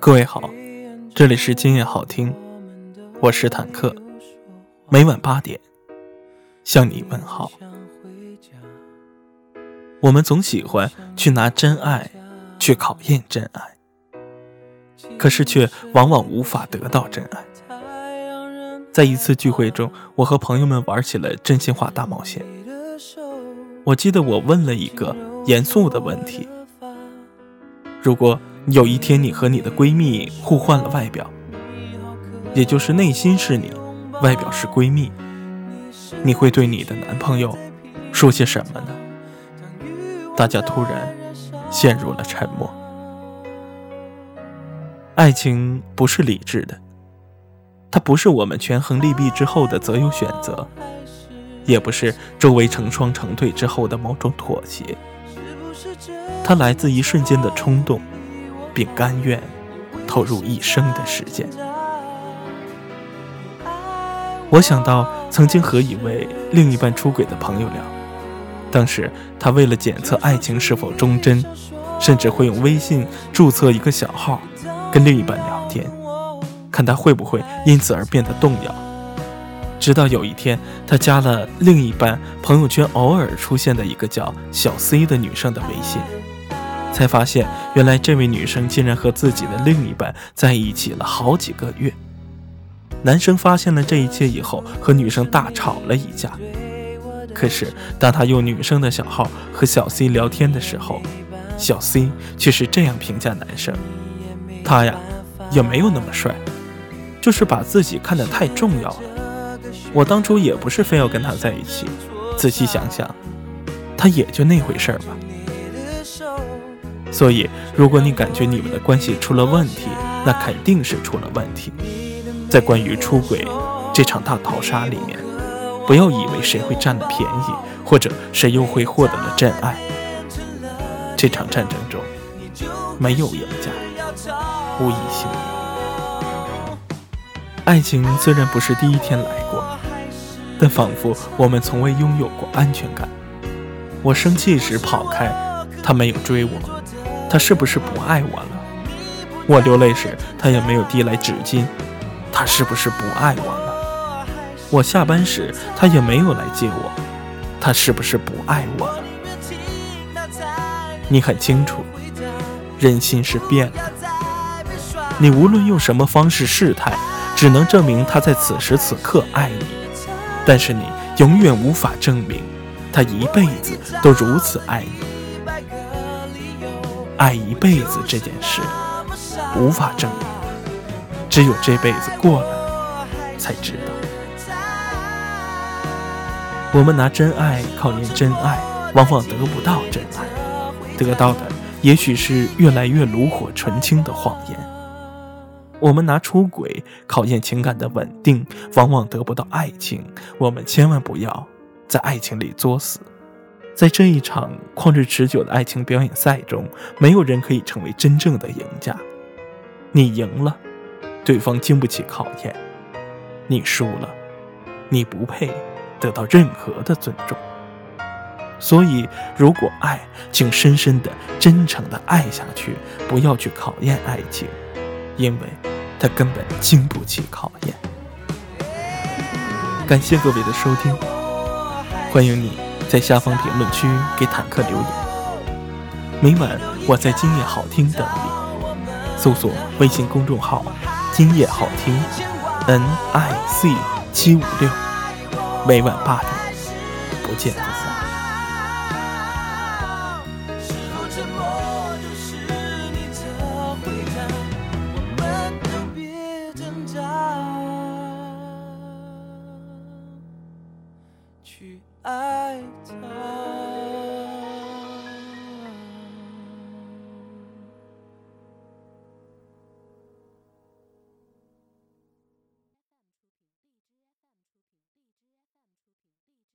各位好，这里是今夜好听，我是坦克，每晚八点向你问好。我们总喜欢去拿真爱去考验真爱，可是却往往无法得到真爱。在一次聚会中，我和朋友们玩起了真心话大冒险。我记得我问了一个严肃的问题：如果有一天你和你的闺蜜互换了外表，也就是内心是你，外表是闺蜜，你会对你的男朋友说些什么呢？大家突然陷入了沉默。爱情不是理智的，它不是我们权衡利弊之后的择优选择。也不是周围成双成对之后的某种妥协，它来自一瞬间的冲动，并甘愿投入一生的时间。我想到曾经和一位另一半出轨的朋友聊，当时他为了检测爱情是否忠贞，甚至会用微信注册一个小号，跟另一半聊天，看他会不会因此而变得动摇。直到有一天，他加了另一半朋友圈偶尔出现的一个叫小 C 的女生的微信，才发现原来这位女生竟然和自己的另一半在一起了好几个月。男生发现了这一切以后，和女生大吵了一架。可是当他用女生的小号和小 C 聊天的时候，小 C 却是这样评价男生：他呀，也没有那么帅，就是把自己看得太重要了。我当初也不是非要跟他在一起，仔细想想，他也就那回事儿吧。所以，如果你感觉你们的关系出了问题，那肯定是出了问题。在关于出轨这场大逃杀里面，不要以为谁会占了便宜，或者谁又会获得了真爱。这场战争中，没有赢家，无一幸免。爱情虽然不是第一天来过。但仿佛我们从未拥有过安全感。我生气时跑开，他没有追我，他是不是不爱我了？我流泪时，他也没有递来纸巾，他是不是不爱我了？我下班时，他也没有来接我，他是不是不爱我了？你很清楚，人心是变的。你无论用什么方式试探，只能证明他在此时此刻爱你。但是你永远无法证明，他一辈子都如此爱你。爱一辈子这件事无法证明，只有这辈子过了才知道。我们拿真爱考验真爱，往往得不到真爱，得到的也许是越来越炉火纯青的谎言。我们拿出轨考验情感的稳定，往往得不到爱情。我们千万不要在爱情里作死。在这一场旷日持久的爱情表演赛中，没有人可以成为真正的赢家。你赢了，对方经不起考验；你输了，你不配得到任何的尊重。所以，如果爱，请深深的、真诚的爱下去，不要去考验爱情。因为他根本经不起考验。感谢各位的收听，欢迎你在下方评论区给坦克留言。每晚我在今夜好听等你，搜索微信公众号“今夜好听 ”，N I C 七五六，每晚八点，不见不散。去爱他。